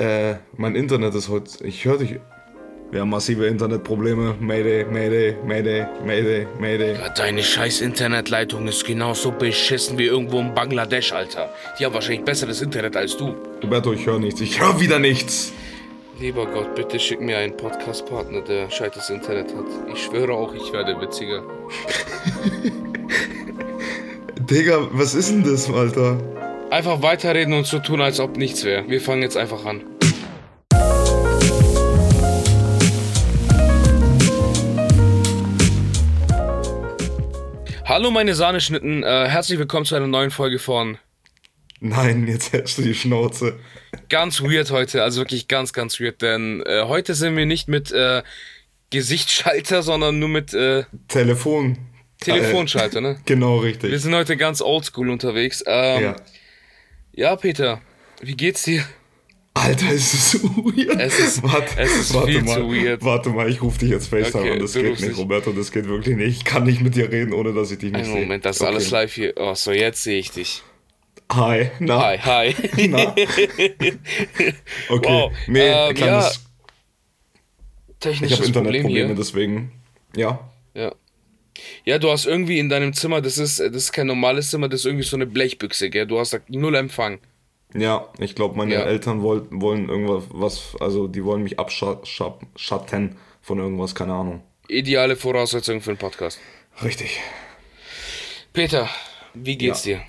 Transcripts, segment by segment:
Äh, mein Internet ist heute. Ich höre dich. Wir haben massive Internetprobleme. Mayday, Mayday, Mayday, Mayday, Mayday. Ja, deine scheiß Internetleitung ist genauso beschissen wie irgendwo in Bangladesch, Alter. Die haben wahrscheinlich besseres Internet als du. Roberto, ich höre nichts. Ich höre wieder nichts. Lieber Gott, bitte schick mir einen Podcast-Partner, der scheites Internet hat. Ich schwöre auch, ich werde witziger. Digga, was ist denn das, Alter? Einfach weiterreden und so tun, als ob nichts wäre. Wir fangen jetzt einfach an. Hallo meine Sahneschnitten, äh, herzlich willkommen zu einer neuen Folge von Nein, jetzt hältst du die Schnauze. Ganz weird heute, also wirklich ganz, ganz weird, denn äh, heute sind wir nicht mit äh, Gesichtsschalter, sondern nur mit äh, Telefon. Telefonschalter, ne? Genau, richtig. Wir sind heute ganz oldschool unterwegs. Ähm, ja. Ja, Peter, wie geht's dir? Alter, es ist weird. Es ist, warte, es ist warte viel mal, zu weird. Warte mal, ich rufe dich jetzt FaceTime Okay, an. Das geht nicht, Roberto, das geht wirklich nicht. Ich kann nicht mit dir reden, ohne dass ich dich nicht sehe. Moment, das ist Okay. alles live hier. Oh, so, jetzt sehe ich dich. Hi, na? Hi, hi. Na? Okay, Wow, nee, ähm, kleines... Ich Technisches habe Problem Internetprobleme, deswegen... Ja, Ja. Ja, du hast irgendwie in deinem Zimmer, das ist, das ist kein normales Zimmer, das ist irgendwie so eine Blechbüchse, gell? Du hast da null Empfang. ja, ich glaube, meine Ja. Eltern wollen, wollen irgendwas, was, also die wollen mich abschatten von irgendwas, keine Ahnung. Ideale Voraussetzung für einen Podcast. Richtig. Peter, wie geht's dir?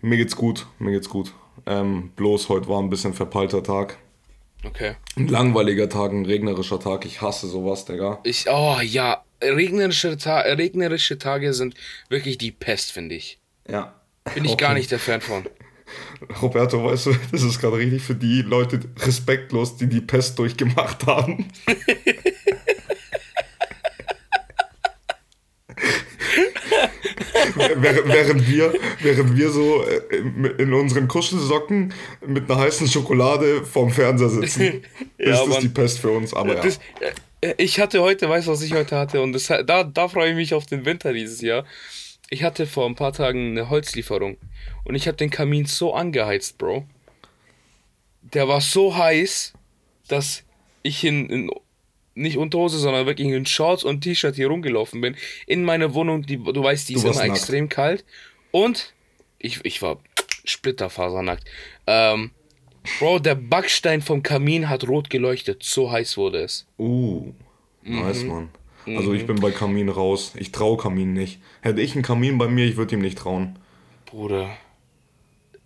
Mir geht's gut, mir geht's gut. Ähm, bloß heute war ein bisschen verpeilter Tag. Okay. Ein langweiliger Tag, ein regnerischer Tag. Ich hasse sowas, Digga. Ich, oh ja, regnerische, Ta regnerische Tage sind wirklich die Pest, finde ich. Ja. Bin ich Okay. gar nicht der Fan von. Roberto, weißt du, das ist gerade richtig für die Leute respektlos, die die Pest durchgemacht haben. während, wir, während wir so äh, in unseren Kuschelsocken mit einer heißen Schokolade vorm Fernseher sitzen, Ja, ist das Mann. die Pest für uns. Aber ja. Das, äh, ich hatte heute, weißt du, was ich heute hatte? Und das, da, da freue ich mich auf den Winter dieses Jahr. Ich hatte vor ein paar Tagen eine Holzlieferung. Und ich habe den Kamin so angeheizt, Bro. Der war so heiß, dass ich in, in nicht Unterhose, sondern wirklich in Shorts und T-Shirt hier rumgelaufen bin. In meiner Wohnung, die, du weißt, die Du ist immer nackt. extrem kalt. Und ich, ich war splitterfasernackt. Ähm, Bro, der Backstein vom Kamin hat rot geleuchtet. So heiß wurde es. Uh, nice, Mhm. Mann. Also ich bin bei Kamin raus. Ich traue Kamin nicht. Hätte ich einen Kamin bei mir, ich würde ihm nicht trauen. Bruder,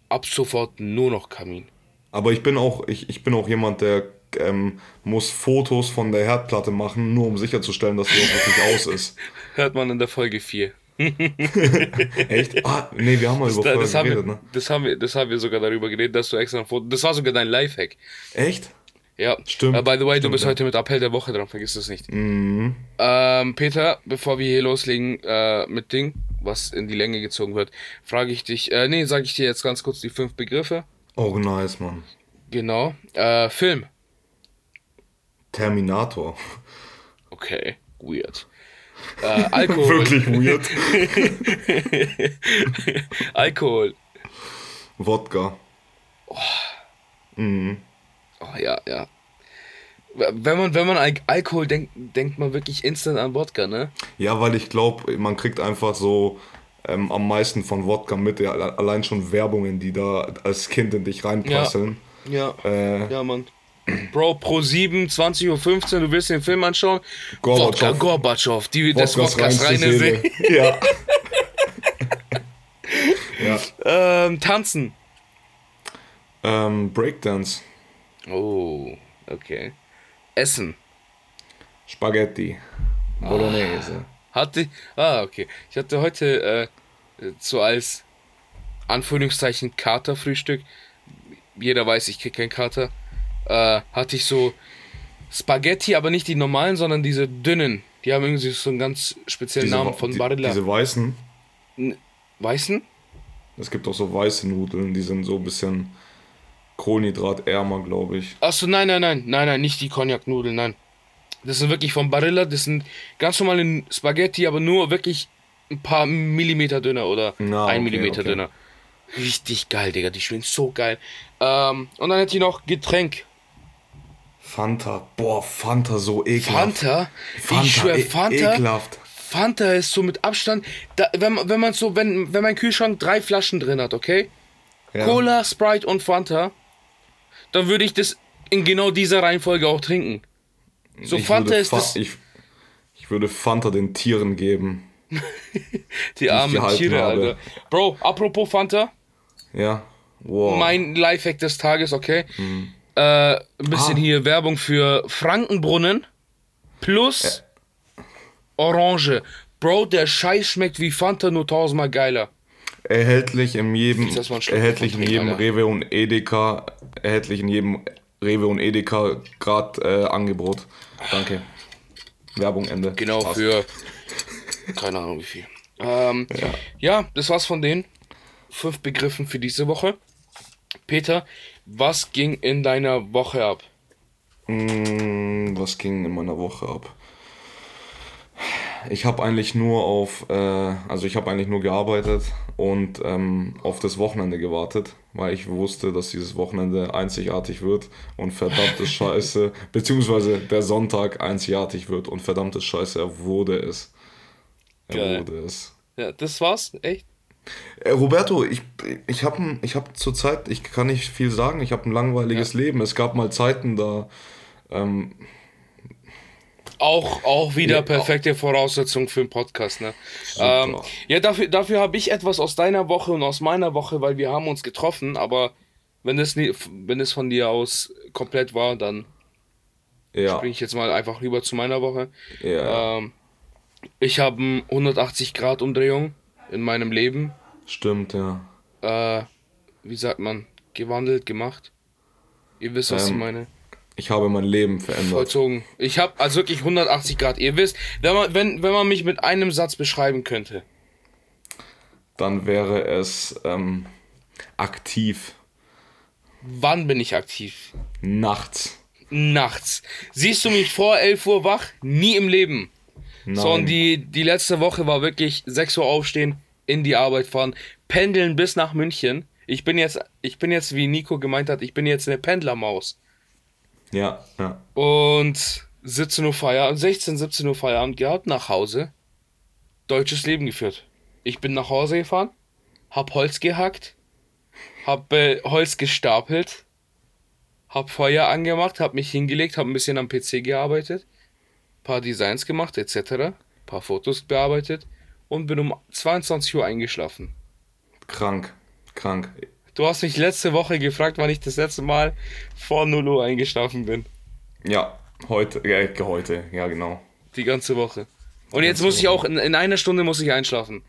ab sofort nur noch Kamin. Aber ich bin auch, ich, ich bin auch jemand, der ähm, muss Fotos von der Herdplatte machen, nur um sicherzustellen, dass die auch wirklich aus ist. Hört man in der Folge 4. Echt? Ah, nee, wir haben mal über das, haben geredet, wir, ne? das, haben wir, das haben wir sogar darüber geredet, dass du extra ein Foto. Das war sogar dein Lifehack. Echt? Ja, Stimmt, Äh, by the way, du stimmt, bist ja. heute mit Appell der Woche dran, vergiss das nicht. Mhm. Ähm, Peter, bevor wir hier loslegen äh, mit Ding, was in die Länge gezogen wird, frage ich dich, äh, nee, sage ich dir jetzt ganz kurz die fünf Begriffe. Oh, nice, Mann. Genau. Äh, Film. Terminator. Okay, weird. Äh, Alkohol. Wirklich weird. Alkohol. Wodka. Mhm. Oh ja, ja. Wenn man, wenn man an Alkohol denkt, denkt man wirklich instant an Wodka, ne? Ja, weil ich glaube, man kriegt einfach so ähm, am meisten von Wodka mit. Ja, allein schon Werbungen, die da als Kind in dich reinprasseln. Ja. Äh, Ja, Mann. Bro, pro 7, 20.15 Uhr, du willst den Film anschauen? Gorbatschow. Wodka Gorbatschow, die, das Wodkas Wodkas reinste reine Seele. See. Ja. ja. Ähm, tanzen. Ähm, Breakdance. Oh, okay. Essen. Spaghetti. Bolognese. Hatte, ah, okay. Ich hatte heute äh, so als Anführungszeichen Katerfrühstück. Jeder weiß, ich krieg keinen Kater. Äh, hatte ich so Spaghetti, aber nicht die normalen, sondern diese dünnen. Die haben irgendwie so einen ganz speziellen Namen von die, Barilla. diese weißen. Weißen? Es gibt auch so weiße Nudeln, die sind so ein bisschen kohlenhydratärmer, glaube ich. Achso, nein, nein, nein, nein, nein, nicht die Cognac-Nudeln, nein. Das sind wirklich von Barilla, das sind ganz normale Spaghetti, aber nur wirklich ein paar Millimeter dünner oder Na, ein okay, Millimeter okay. dünner. Richtig geil, Digga, die schmecken so geil. Ähm, und dann hätte ich noch Getränk. Fanta. Boah, Fanta so ekelhaft. Fanta? Fanta, ich schwör, e- Fanta. ekelhaft. Fanta ist so mit Abstand. Da, wenn, man- wenn man so, wenn, wenn mein Kühlschrank drei Flaschen drin hat, okay? Ja. Cola, Sprite und Fanta, dann würde ich das in genau dieser Reihenfolge auch trinken. So Ich Fanta ist Fa- das. Ich, ich würde Fanta den Tieren geben. Die armen Tiere, habe. Alter. Bro, apropos Fanta, Ja. Wow. mein Lifehack des Tages, okay? Äh, ein bisschen Ah. hier Werbung für Frankenbrunnen plus Orange. Bro, der Scheiß schmeckt wie Fanta, nur tausendmal geiler. Erhältlich in jedem, erhältlich in jedem Rewe und Edeka, erhältlich in jedem Rewe und Edeka Grad äh, Angebot. Danke. Werbung Ende. Genau, Passt. für keine Ahnung wie viel. Ähm, ja. das war's von den fünf Begriffen für diese Woche. Peter, was ging in deiner Woche ab? Mm, Was ging in meiner Woche ab? Ich habe eigentlich nur auf, äh, also ich habe eigentlich nur gearbeitet und ähm, auf das Wochenende gewartet, weil ich wusste, dass dieses Wochenende einzigartig wird und verdammte Scheiße, beziehungsweise der Sonntag einzigartig wird und verdammte Scheiße, er wurde es. Er Geil. wurde es. Ja, das war's? Echt? Äh, Roberto, ich, ich habe ich hab zurzeit, ich kann nicht viel sagen, ich habe ein langweiliges Leben. Es gab mal Zeiten, da ähm, Auch, auch wieder Ja, perfekte Voraussetzung für einen Podcast, ne? Ähm, ja, dafür, dafür habe ich etwas aus deiner Woche und aus meiner Woche, weil wir haben uns getroffen, aber wenn es, nie, wenn es von dir aus komplett war, dann ja, springe ich jetzt mal einfach rüber zu meiner Woche. ja, Ähm, ich habe eine 180 Grad Umdrehung in meinem Leben. Stimmt, ja. Äh, wie sagt man? Gewandelt, gemacht. Ihr wisst, was ich Ähm, meine. Ich habe mein Leben verändert. Vollzogen. Ich habe also wirklich 180 Grad. Ihr wisst, wenn man, wenn, wenn man mich mit einem Satz beschreiben könnte. Dann wäre es ähm, aktiv. Wann bin ich aktiv? Nachts. Nachts. Siehst du mich vor 11 Uhr wach? Nie im Leben. Nein. So, und die, die letzte Woche war wirklich 6 Uhr aufstehen, in die Arbeit fahren, pendeln bis nach München. Ich bin jetzt, ich bin jetzt, wie Nico gemeint hat, ich bin jetzt eine Pendlermaus. Ja, ja. Und 17 Uhr Feierabend, 16, 17 Uhr Feierabend gehabt, nach Hause. Deutsches Leben geführt. Ich bin nach Hause gefahren, hab Holz gehackt, hab äh, Holz gestapelt, hab Feuer angemacht, hab mich hingelegt, hab ein bisschen am PC gearbeitet, paar Designs gemacht, etc., paar Fotos bearbeitet und bin um 22 Uhr eingeschlafen. Krank. Krank. Du hast mich letzte Woche gefragt, wann ich das letzte Mal vor 0 Uhr eingeschlafen bin. Ja, heute. Ja, heute. Ja, genau. Die ganze Woche. Und jetzt muss ich auch, in, in einer Stunde muss ich einschlafen.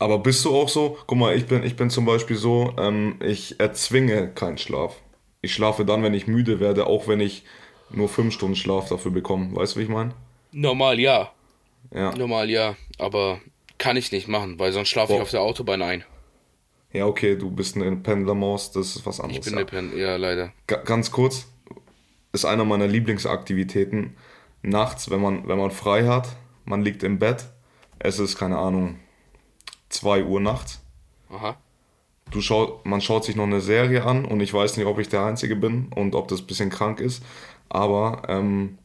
Aber bist du auch so? Guck mal, ich bin, ich bin zum Beispiel so, ähm, ich erzwinge keinen Schlaf. Ich schlafe dann, wenn ich müde werde, auch wenn ich nur fünf Stunden Schlaf dafür bekomme. Weißt du, wie ich meine? Normal ja. Ja. Normal ja. Aber kann ich nicht machen, weil sonst schlafe ich auf der Autobahn ein. Ja, okay, du bist eine Pendlermaus, das ist was anderes. Ich bin ja. eine Pen ja, leider. Ga- ganz kurz, ist einer meiner Lieblingsaktivitäten nachts, wenn man, wenn man frei hat, man liegt im Bett, es ist, keine Ahnung, 2 Uhr nachts. Aha. Du schau, man schaut sich noch eine Serie an und ich weiß nicht, ob ich der Einzige bin und ob das ein bisschen krank ist, aber ähm,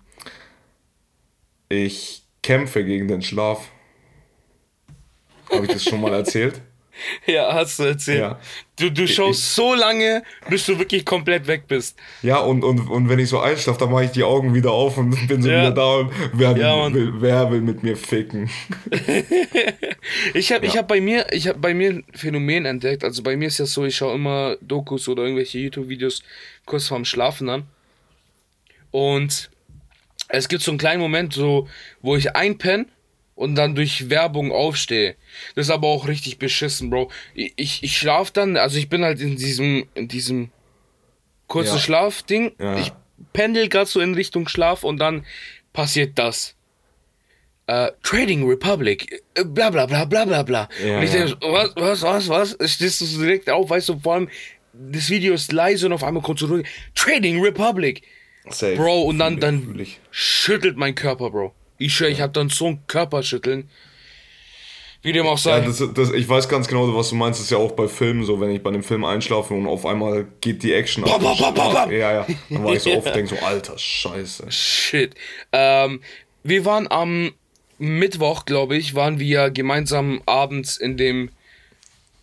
ich kämpfe gegen den Schlaf. Habe ich das schon mal erzählt? Ja, hast du erzählt. Ja. Du, du schaust so lange, bis du wirklich komplett weg bist. Ja, und, und, und wenn ich so einschlafe, dann mache ich die Augen wieder auf und bin so Ja. wieder da und wer, Ja, Mann. will, wer will mit mir ficken? Ich habe ich Ja. hab bei mir, ich habe bei mir ein Phänomen entdeckt. Also bei mir ist das so, ich schaue immer Dokus oder irgendwelche YouTube-Videos kurz vorm Schlafen an. Und es gibt so einen kleinen Moment, so, wo ich einpenne und dann durch Werbung aufstehe. Das ist aber auch richtig beschissen, Bro. Ich, ich, ich schlaf dann, also ich bin halt in diesem, in diesem kurzen Ja. Schlafding. Ja. Ich pendel gerade so in Richtung Schlaf und dann passiert das. Äh, Trading Republic, äh, bla bla bla bla bla bla. Ja, und ich denke, so, was, was, was, was? Stehst du so direkt auf, weißt du, vor allem, das Video ist leise und auf einmal kommt zurück. Trading Republic. Safe. Bro, und dann, dann schüttelt mein Körper, Bro. Ich schwör, ich hab dann so ein Körperschütteln. Wie dem auch sei. Ja, das, das, ich weiß ganz genau, was du meinst. Das ist ja auch bei Filmen so, wenn ich bei dem Film einschlafe und auf einmal geht die Action ab. Bam, bam, bam. Ja, ja. Dann war ich so oft denke so, alter Scheiße. Shit. Ähm, wir waren am Mittwoch, glaube ich, waren wir gemeinsam abends in dem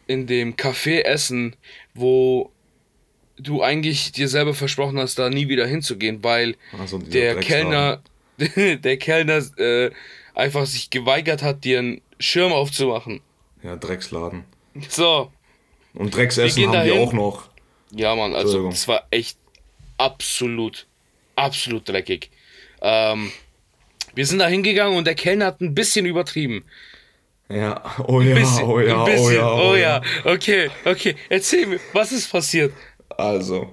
in dem Café essen, wo du eigentlich dir selber versprochen hast, da nie wieder hinzugehen, weil Also der. Kellner der Kellner äh, einfach sich geweigert hat, dir einen Schirm aufzumachen. Ja, Drecksladen. So, Und Drecksessen haben die dahin. auch noch. Ja, Mann, also es war echt absolut, absolut dreckig. Ähm, wir sind da hingegangen und der Kellner hat ein bisschen übertrieben. Ja, oh ja, Bisschen, oh ja, ein bisschen, oh ja, oh ja. Okay, okay. Erzähl mir, was ist passiert? Also,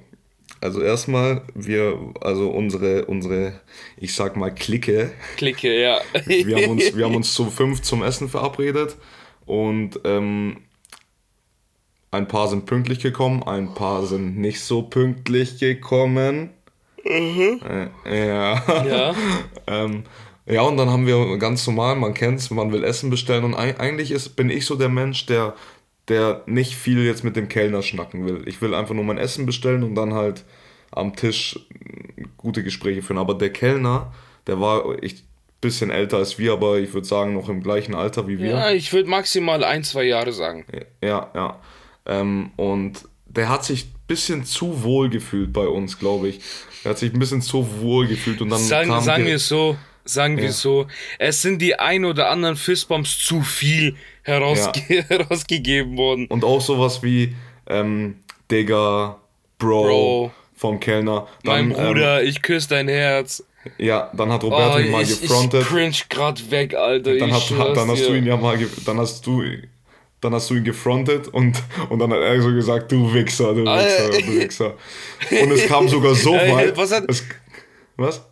also erstmal, wir, also unsere, unsere, ich sag mal, Clique, Klicke, ja. wir haben uns, wir haben uns zu fünf zum Essen verabredet und ähm, ein paar sind pünktlich gekommen, ein paar sind nicht so pünktlich gekommen. Äh, ja. ja. Ähm, ja, und dann haben wir ganz normal, man kennt's, man will Essen bestellen und eig- eigentlich ist, bin ich so der Mensch, der, der nicht viel jetzt mit dem Kellner schnacken will. Ich will einfach nur mein Essen bestellen und dann halt am Tisch äh, gute Gespräche führen. Aber der Kellner, der war ich bisschen älter als wir, aber ich würde sagen noch im gleichen Alter wie wir. Ja, ich würde maximal ein, zwei Jahre sagen. Ja, ja. Ähm, und der hat sich ein bisschen zu wohl gefühlt bei uns, glaube ich. Er hat sich ein bisschen zu wohl gefühlt und dann Sagen, kam sagen wir es so, sagen wir Ja. so. Es sind die ein oder anderen Fistbumps zu viel herausge herausgegeben worden. Und auch sowas wie ähm, Digga, Bro, Bro. vom Kellner. Mein Dann, Bruder, ich küsse dein Herz. Ähm, ja, dann hat Roberto Oh, ihn mal ich, ich gefrontet. cringe grad weg, Alter. Dann, ich hat, schwör's dann hast dir. du ihn ja mal, dann hast du, dann hast du ihn gefrontet und, und dann hat er so gesagt, du Wichser, du Wichser, du Wichser. Und es kam sogar so weit. was hat- es, was?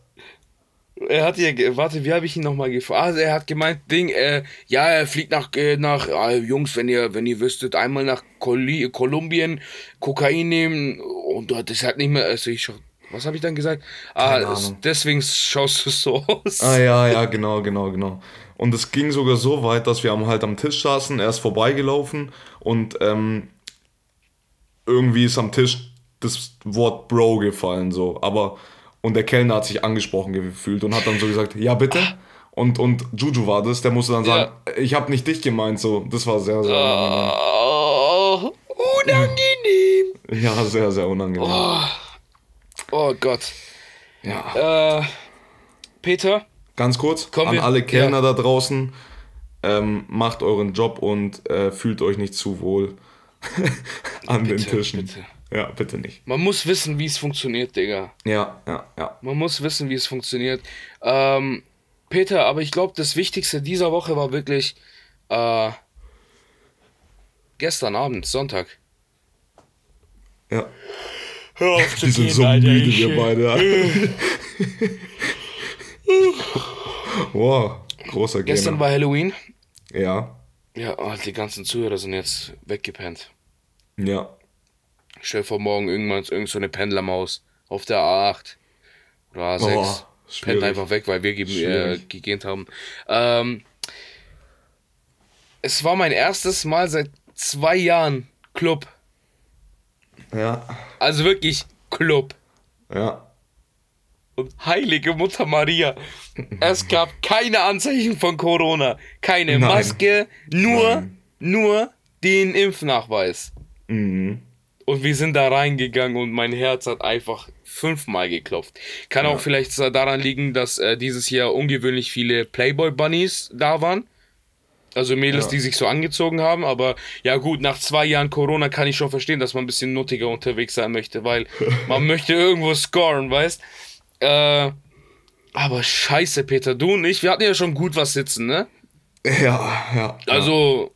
Er hat ja, warte, wie habe ich ihn nochmal gefragt? Also er hat gemeint, Ding, äh, ja, er fliegt nach, äh, nach, äh, Jungs, wenn ihr, wenn ihr wüsstet, einmal nach Koli Kolumbien Kokain nehmen und das halt nicht mehr, also ich, was habe ich dann gesagt? Keine ah, Ahnung. deswegen schaust du so aus. Ah ja, ja, genau, genau, genau. Und es ging sogar so weit, dass wir am, halt am Tisch saßen, er ist vorbeigelaufen und ähm, irgendwie ist am Tisch das Wort Bro gefallen, so. Aber, und der Kellner hat sich angesprochen gefühlt und hat dann so gesagt, ja bitte. Und, und Juju war das, der musste dann sagen, ich habe nicht dich gemeint, so. Das war sehr, sehr unangenehm. Oh, unangenehm. Ja, sehr, sehr unangenehm. Oh Gott. Ja. Äh, Peter, Ganz kurz, Kommen an wir- alle Kellner da draußen, ähm, macht euren Job und äh, fühlt euch nicht zu wohl an den Bitte, Tischen. bitte. Ja, bitte nicht. man muss wissen, wie es funktioniert, Digga. Ja, ja, ja. Man muss wissen, wie es funktioniert. Ähm, Peter, aber ich glaube, das Wichtigste dieser Woche war wirklich äh, gestern Abend, Sonntag. ja. Hör auf zu Die sind so Alter, müde, wir beide. wow, großer Gestern Gainer. war Halloween. Ja, Ja, oh, die ganzen Zuhörer sind jetzt weggepennt. ja. Stell vor, morgen irgendwann ist irgend so eine Pendlermaus auf der A8 oder A6. Oh, Pennt einfach weg, weil wir ge äh, gegähnt haben. Ähm, es war mein erstes Mal seit zwei Jahren Club. Ja, Also wirklich Club. ja. Und heilige Mutter Maria. Es gab keine Anzeichen von Corona. Keine Nein. Maske, nur, Nein. nur den Impfnachweis. Mhm. Und wir sind da reingegangen und mein Herz hat einfach fünfmal geklopft. Kann auch vielleicht daran liegen, dass äh, dieses Jahr ungewöhnlich viele Playboy Bunnies da waren. Also Mädels, Ja. die sich so angezogen haben. Aber ja gut, nach zwei Jahren Corona kann ich schon verstehen, dass man ein bisschen nuttiger unterwegs sein möchte, weil man möchte irgendwo scoren, weißt? Äh, aber scheiße, Peter, du und ich, wir hatten ja schon gut was sitzen, ne? Ja, ja. Also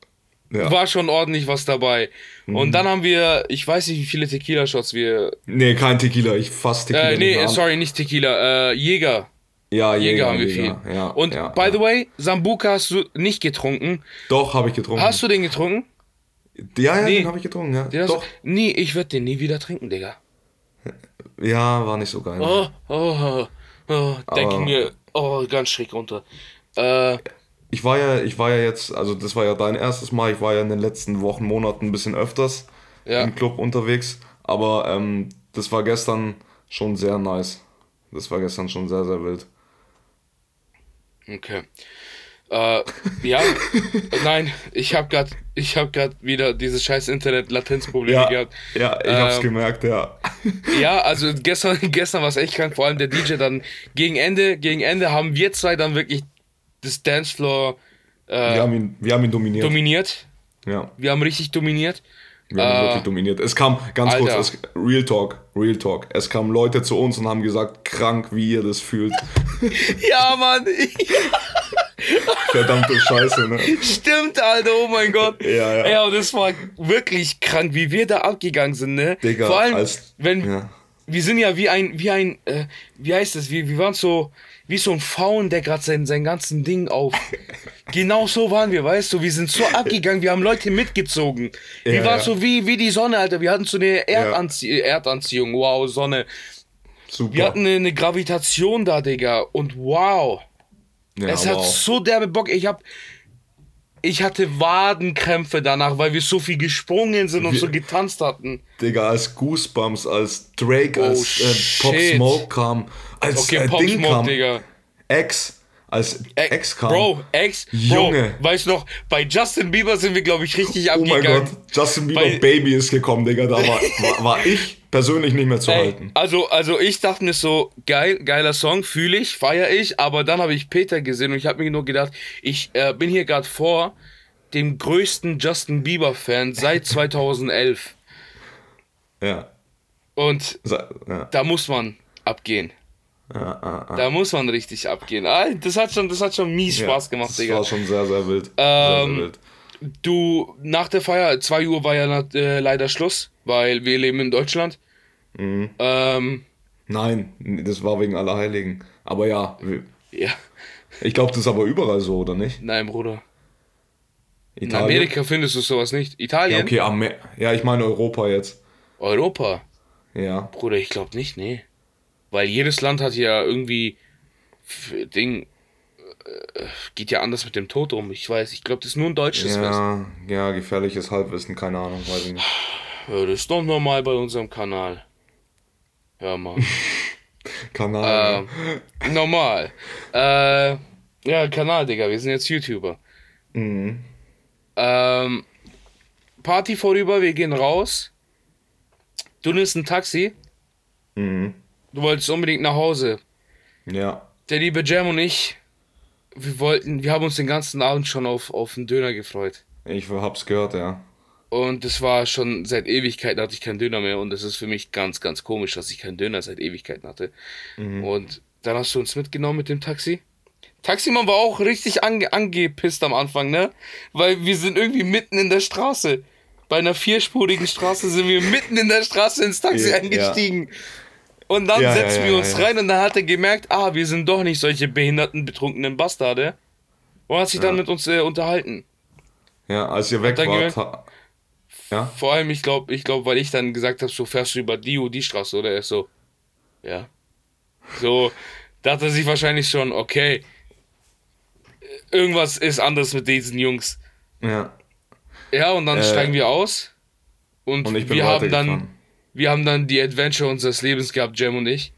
ja. war schon ordentlich was dabei. Und dann haben wir, ich weiß nicht, wie viele Tequila-Shots wir. Nee, kein Tequila, ich fass Tequila Äh, nee, sorry, nicht Tequila, äh, Jäger. Ja, Jäger, Jäger, haben wir Jäger, viel. Ja, Und ja, by the way, Sambuka hast du nicht getrunken. Doch, habe ich getrunken. Hast du den getrunken? Ja, ja, Nee. den habe ich getrunken, ja. Den Doch. Nee, ich würde den nie wieder trinken, Digga. Ja, war nicht so geil. Oh, oh, oh, oh denke mir, oh, ganz schräg runter. Äh, ich war ja, ich war ja jetzt, also das war ja dein erstes Mal, ich war ja in den letzten Wochen, Monaten ein bisschen öfters Ja. im Club unterwegs, aber ähm, das war gestern schon sehr nice. Das war gestern schon sehr, sehr wild. Okay. Äh, ja, nein, ich habe gerade ich habe gerade wieder dieses scheiß Internet-Latenzproblem Ja, gehabt. ja ich hab's Ähm, gemerkt, ja. Ja, also gestern, gestern war es echt krank, vor allem der DJ dann gegen Ende, gegen Ende haben wir zwei dann wirklich das Dancefloor äh, Wir haben ihn, wir haben ihn dominiert. dominiert. ja, Wir haben richtig dominiert. wir haben Äh, wirklich dominiert. Es kam, ganz Alter. kurz, es, Real Talk, Real Talk. Es kamen Leute zu uns und haben gesagt, krank, wie ihr das fühlt. Ja, Mann, Verdammte Scheiße, ne? stimmt, Alter, oh mein Gott. Ja, ja. Ja, und das war wirklich krank, wie wir da abgegangen sind, ne? Digga, Vor allem, als- wenn, ja. wir sind ja wie ein, wie ein, äh, wie heißt das, wir, wir waren so, wie so ein Faun, der gerade sein, sein ganzen Ding auf. genau so waren wir, weißt du, wir sind so abgegangen, wir haben Leute mitgezogen. Wir Ja, waren ja. so wie, wie die Sonne, Alter, wir hatten so eine Erdanzie Erdanziehung, wow, Sonne. Super. Wir hatten eine, eine Gravitation da, Digga, und wow. ja, Es hat wow. so derbe Bock. Ich hab. Ich hatte Wadenkrämpfe danach, weil wir so viel gesprungen sind und Wir- so getanzt hatten. Digga, als Goosebumps, als Drake, Oh, als äh, Pop. Smoke kam, als Okay, äh, Pop Ding Smoke, kam, Digga. X, als Ä- X kam. Bro, Ex, Bro, Junge. weißt du noch, bei Justin Bieber sind wir, glaube ich, richtig oh mein abgegangen. Gott, Justin Bieber Weil- Baby ist gekommen, Digga, da war, war, war ich persönlich nicht mehr zu Ey, halten. also, also ich dachte mir so, geil, geiler Song, fühle ich, feiere ich, aber dann habe ich Peter gesehen und ich habe mir nur gedacht, ich äh, bin hier gerade vor dem größten Justin Bieber-Fan seit 2011. Ja. Und ja. da muss man abgehen. Ja, ah, ah. Da muss man richtig abgehen. Ah, das hat schon, das hat schon mies Ja, Spaß gemacht, das Digga. war schon sehr, sehr wild. Ähm, sehr, sehr wild. Du, nach der Feier, 2 Uhr war ja äh, leider Schluss, weil wir leben in Deutschland. Mhm. Ähm, Nein, das war wegen Allerheiligen. Aber ja, ja, ich glaube, das ist aber überall so, oder nicht? nein, Bruder. In Italien? Amerika findest du sowas nicht. Italien? Ja, okay, Amer ja, ich meine Europa jetzt. Europa? Ja. Bruder, ich glaube nicht, nee. Weil jedes Land hat ja irgendwie Ding. äh, Geht ja anders mit dem Tod um. Ich weiß, ich glaube, das ist nur ein deutsches Fest. Ja, ja, gefährliches Halbwissen, keine Ahnung, weiß ich nicht. Ja, das ist doch normal bei unserem Kanal. Ja, Mann. Kanal. Ähm, normal. Äh, ja, Kanal, Digga, wir sind jetzt YouTuber. Mhm. Ähm, Party vorüber, wir gehen raus. Du nimmst ein Taxi. Mhm. Du wolltest unbedingt nach Hause. Ja. Der liebe Jam und ich, wir wollten, wir haben uns den ganzen Abend schon auf, auf einen Döner gefreut. Ich hab's gehört, ja. Und das war schon seit Ewigkeiten hatte ich keinen Döner mehr und das ist für mich ganz, ganz komisch, dass ich keinen Döner seit Ewigkeiten hatte. Und dann hast du uns mitgenommen mit dem Taxi. Taximann war auch richtig ange angepisst am Anfang, ne? Weil wir sind irgendwie mitten in der Straße. Bei einer vierspurigen Straße sind wir mitten in der Straße ins Taxi Ja, eingestiegen. Und dann Ja, setzen ja, wir uns rein und dann hat er gemerkt, ah, wir sind doch nicht solche behinderten, betrunkenen Bastarde. Und hat sich dann mit uns äh, unterhalten. Ja, als ihr weg wart. gemerkt- Ja? Vor allem, ich glaube, ich glaub, weil ich dann gesagt habe, so fährst du über die und die Straße, oder? Er ist so, ja. So, dachte er sich wahrscheinlich schon, okay, irgendwas ist anders mit diesen Jungs. Ja. Ja, und dann Äh, steigen wir aus. Und, Und wir haben dann. Wir haben dann die Adventure unseres Lebens gehabt, Jam und ich.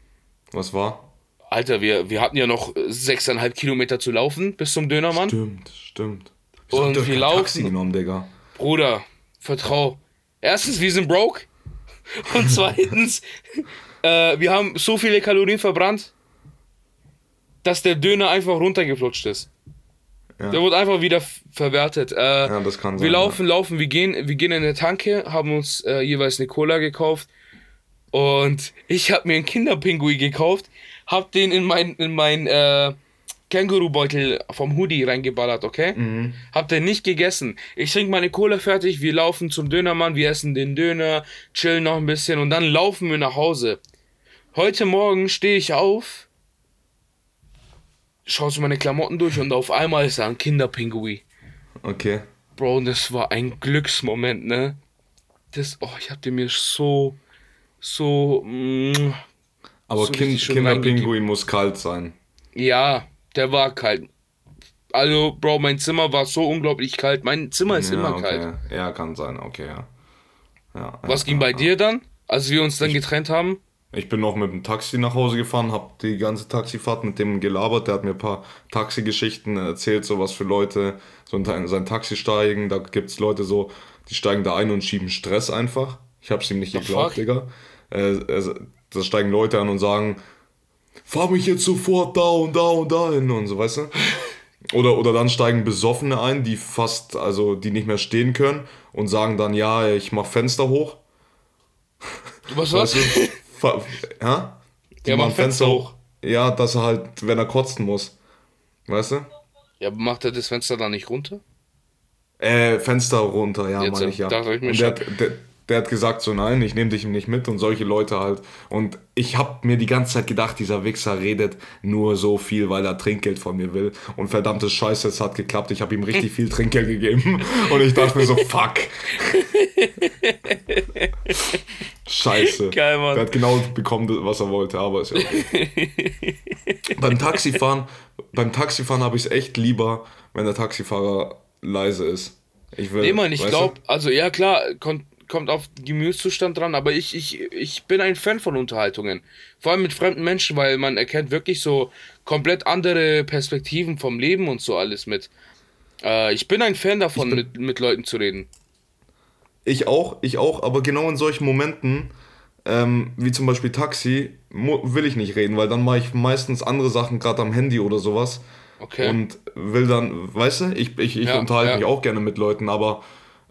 Was war? Alter, wir, wir hatten ja noch äh, sechseinhalb Kilometer zu laufen bis zum Dönermann. Stimmt, stimmt. Und habt ihr wir laufen- Taxi genommen, Digga. Bruder, vertrau. Erstens, wir sind broke. Und zweitens, äh, wir haben so viele Kalorien verbrannt, dass der Döner einfach runtergeflutscht ist. Ja. Der wurde einfach wieder verwertet. Äh, Ja, das kann sein. wir laufen, laufen, wir gehen, wir gehen in eine Tanke, haben uns äh, jeweils eine Cola gekauft. Und ich habe mir einen Kinderpingui gekauft, hab den in mein, in mein äh, Kängurubeutel vom Hoodie reingeballert, okay? Mhm. Hab den nicht gegessen. Ich trinke meine Cola fertig, wir laufen zum Dönermann, wir essen den Döner, chillen noch ein bisschen und dann laufen wir nach Hause. Heute Morgen stehe ich auf, schaue so meine Klamotten durch und auf einmal ist da ein Kinderpingui. ja. Okay. Bro, das war ein Glücksmoment, ne? Das, oh, ich hab den mir so, so, mm, Aber So kind, Kinderpinguin muss kalt sein. ja, der war kalt. Also, Bro, mein Zimmer war so unglaublich kalt. Mein Zimmer ist ja, immer okay. kalt. Ja, kann sein, okay, ja. ja Was ja, ging bei dir dann, als wir uns dann getrennt haben? Ich bin noch mit dem Taxi nach Hause gefahren, hab die ganze Taxifahrt mit dem gelabert. Der hat mir ein paar Taxigeschichten erzählt, so was für Leute so in sein Taxi steigen. Da gibt's Leute so, die steigen da ein und schieben Stress einfach. Ich hab's ihm nicht The geglaubt, fuck? Digga. Äh, also, da steigen Leute an und sagen, fahr mich jetzt sofort da und da und da hin und so, weißt du? Oder, oder dann steigen Besoffene ein, die fast, also die nicht mehr stehen können und sagen dann, ja, ich mach Fenster hoch. Was was? Weißt du? Ja? Die Ja, machen mach Fenster hoch. Ja, dass er halt, wenn er kotzen muss. Weißt du? Ja, aber macht er das Fenster dann nicht runter? Äh, Fenster runter, ja, meine ich ja. da hab ich mir und der, der, der hat gesagt so, nein, ich nehme dich nicht mit und solche Leute halt. Und ich hab mir die ganze Zeit gedacht, dieser Wichser redet nur so viel, weil er Trinkgeld von mir will. Und verdammtes Scheiße, es hat geklappt. Ich habe ihm richtig viel Trinkgeld gegeben. Und ich dachte mir so, fuck. Scheiße. Geil, Mann. Der hat genau bekommen, was er wollte, aber ist ja okay. beim Taxifahren, beim Taxifahren habe ich es echt lieber, wenn der Taxifahrer leise ist. Ich will, Nee, Mann, ich glaube, also ja klar, kommt, kommt auf den Gemütszustand dran, aber ich, ich, ich bin ein Fan von Unterhaltungen. Vor allem mit fremden Menschen, weil man erkennt wirklich so komplett andere Perspektiven vom Leben und so alles mit. Äh, ich bin ein Fan davon, mit, mit Leuten zu reden. Ich auch, ich auch, aber genau in solchen Momenten, ähm, wie zum Beispiel Taxi, will ich nicht reden, weil dann mache ich meistens andere Sachen, gerade am Handy oder sowas. Okay. Und will dann, weißt du, ich, ich, ich Ja, unterhalte ja. mich auch gerne mit Leuten, aber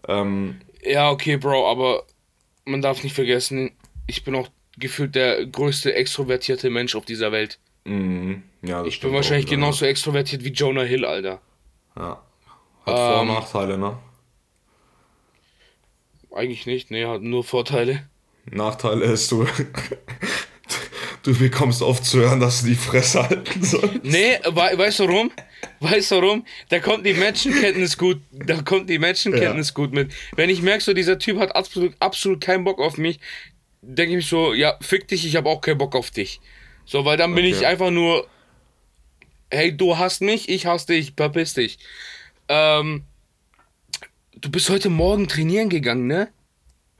ähm, Ja, okay, Bro, aber man darf nicht vergessen, ich bin auch gefühlt der größte extrovertierte Mensch auf dieser Welt. mh, ja, Ich bin wahrscheinlich auch genauso extrovertiert wie Jonah Hill, Alter. Ja. Hat Vor- und Ähm, Nachteile, ne? Eigentlich nicht, ne, hat nur Vorteile. Nachteil ist, du, du bekommst oft zu hören, dass du die Fresse halten sollst. Nee, wei weißt du warum? Weißt du warum? Da kommt die Menschenkenntnis gut, da kommt die Menschenkenntnis gut mit. Wenn ich merke, so dieser Typ hat absolut, absolut keinen Bock auf mich, denke ich mich so, ja, fick dich, ich habe auch keinen Bock auf dich. So, weil dann bin Okay. ich einfach nur, hey, du hasst mich, ich hasse dich, verpiss dich. Ähm, du bist heute Morgen trainieren gegangen, ne?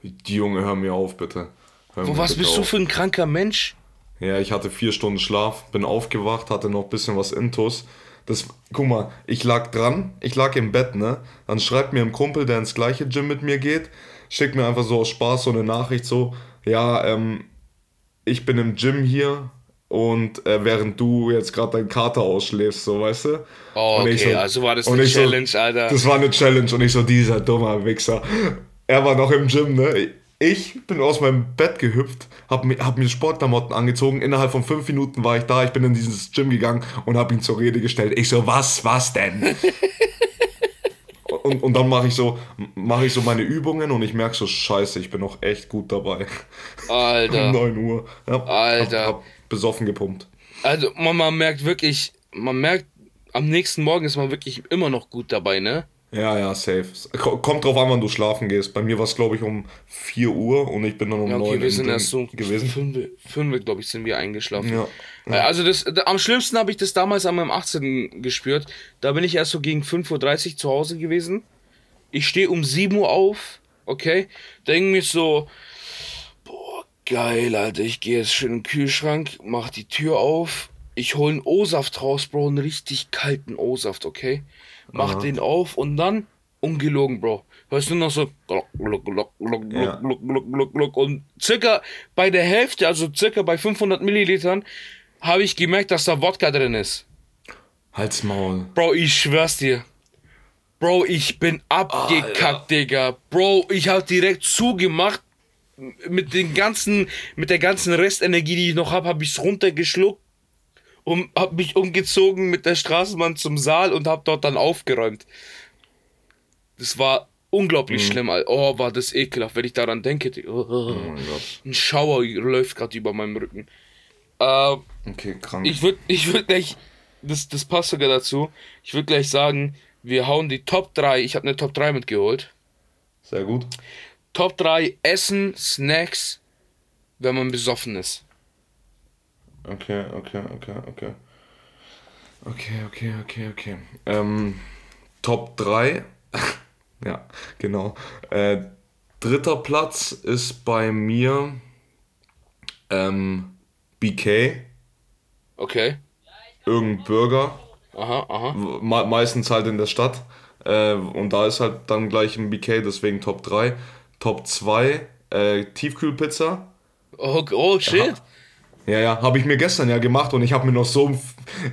Die Junge, hör mir auf, bitte. Mir was bitte bist du auf. für ein kranker Mensch? Ja, ich hatte vier Stunden Schlaf, bin aufgewacht, hatte noch ein bisschen was Intus. Das, guck mal, ich lag dran, ich lag im Bett, ne? Dann schreibt mir ein Kumpel, der ins gleiche Gym mit mir geht, schickt mir einfach so aus Spaß so eine Nachricht so, ja, ähm, ich bin im Gym hier und äh, während du jetzt gerade deinen Kater ausschläfst, so, weißt du? Oh, okay, also war das eine Challenge, Alter. Das war eine Challenge und ich so, dieser dummer Wichser. Er war noch im Gym, ne? Ich bin aus meinem Bett gehüpft, hab mir, hab mir Sportklamotten angezogen. Innerhalb von fünf Minuten war ich da. Ich bin in dieses Gym gegangen und hab ihn zur Rede gestellt. Ich so, was, was denn? und, und dann mache ich so, mache ich so meine Übungen und ich merke so, scheiße, ich bin noch echt gut dabei. Um Alter. 9 Uhr. Ja, Alter. Hab, hab besoffen gepumpt. Also man, man merkt wirklich, man merkt, am nächsten Morgen ist man wirklich immer noch gut dabei, ne? Ja, ja, safe. Ko- Kommt drauf an, wann du schlafen gehst. Bei mir war es, glaube ich, um 4 Uhr und ich bin dann um Ja, 9 okay, wir im sind erst so gewesen. fünf, fünf glaube ich, sind wir eingeschlafen. Ja. Äh, Also das, da, am schlimmsten habe ich das damals an meinem 18. gespürt. Da bin ich erst so gegen 5.30 Uhr zu Hause gewesen. Ich stehe um 7 Uhr auf, okay? Denke mir so, boah, geil, Alter, ich gehe jetzt schön in den Kühlschrank, mach die Tür auf. Ich hole einen O-Saft raus, Bro, einen richtig kalten O-Saft, okay? Mach Aha. den auf und dann, ungelogen, Bro, hörst du noch so gluck, gluck, gluck, gluck, Ja. gluck, gluck, gluck, gluck. Und circa bei der Hälfte, also circa bei 500 Millilitern, habe ich gemerkt, dass da Wodka drin ist. Halt's Maul. Bro, ich schwör's dir. Bro, ich bin abgekackt, Digga. Bro, ich hab direkt zugemacht. Mit den ganzen, mit der ganzen Restenergie, die ich noch hab, hab ich's runtergeschluckt und hab mich umgezogen mit der Straßenbahn zum Saal und hab dort dann aufgeräumt. Das war unglaublich schlimm, Alter. Oh, war das ekelhaft, wenn ich daran denke. Oh mein Gott. Ein Schauer läuft gerade über meinem Rücken. Äh, Okay, krank. ich würde ich würd gleich, das, das passt sogar dazu, ich würde gleich sagen, wir hauen die Top 3, ich habe eine Top 3 mitgeholt. Sehr gut. Top 3 Essen, Snacks, wenn man besoffen ist. Okay, okay, okay, okay. Okay, okay, okay, okay. Ähm, Top 3. ja, genau. Äh, dritter Platz ist bei mir ähm, BK. Okay. Irgendein Burger. Aha, aha. Me meistens halt in der Stadt. Äh, und da ist halt dann gleich ein BK, deswegen Top 3. Top 2, äh, Tiefkühlpizza. Oh, oh shit. Ja, ja, habe ich mir gestern ja gemacht und ich habe mir noch so,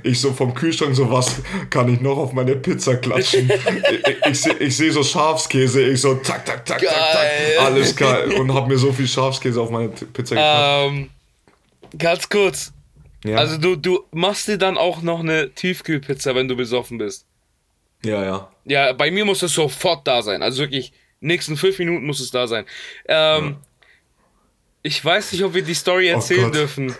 ich so vom Kühlschrank so, was kann ich noch auf meine Pizza klatschen? ich ich, ich, ich sehe so Schafskäse, ich so, zack, zack, zack, zack, zack, alles geil und habe mir so viel Schafskäse auf meine Pizza geklatscht. Ähm, ganz kurz. Ja. Also du, du machst dir dann auch noch eine Tiefkühlpizza, wenn du besoffen bist. ja, ja. Ja, bei mir muss es sofort da sein. Also wirklich, nächsten fünf Minuten muss es da sein. Ähm, Ich weiß nicht, ob wir die Story erzählen Oh dürfen.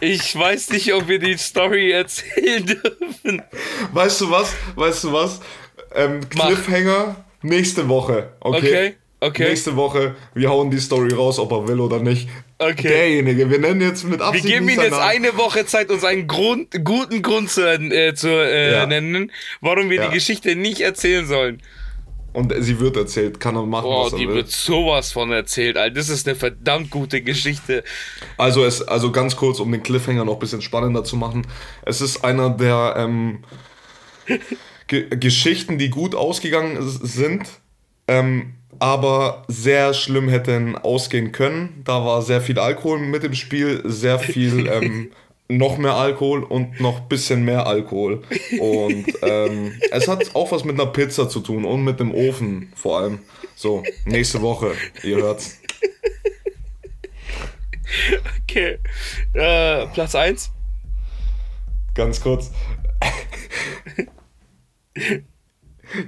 Ich weiß nicht, ob wir die Story erzählen dürfen. Weißt du was? Weißt du was? Ähm. Cliffhanger nächste Woche. Okay? Okay, okay. Nächste Woche, wir hauen die Story raus, ob er will oder nicht. Okay. Derjenige, wir nennen jetzt mit Wir Absicht geben nicht ihm jetzt Namen. eine Woche Zeit, uns einen Grund, guten Grund zu, äh, zu äh, Ja. nennen, warum wir Ja. die Geschichte nicht erzählen sollen. Und sie wird erzählt, kann er machen, Boah, was er die will. wird sowas von erzählt, Alter. Das ist eine verdammt gute Geschichte. Also, es, also ganz kurz, um den Cliffhanger noch ein bisschen spannender zu machen. Es ist einer der ähm, Ge Geschichten, die gut ausgegangen sind, ähm, aber sehr schlimm hätten ausgehen können. Da war sehr viel Alkohol mit im Spiel, sehr viel ähm, noch mehr Alkohol und noch ein bisschen mehr Alkohol. Und ähm, es hat auch was mit einer Pizza zu tun und mit dem Ofen vor allem. So, nächste Woche, ihr hört's. Okay. Äh, Platz 1. Ganz kurz.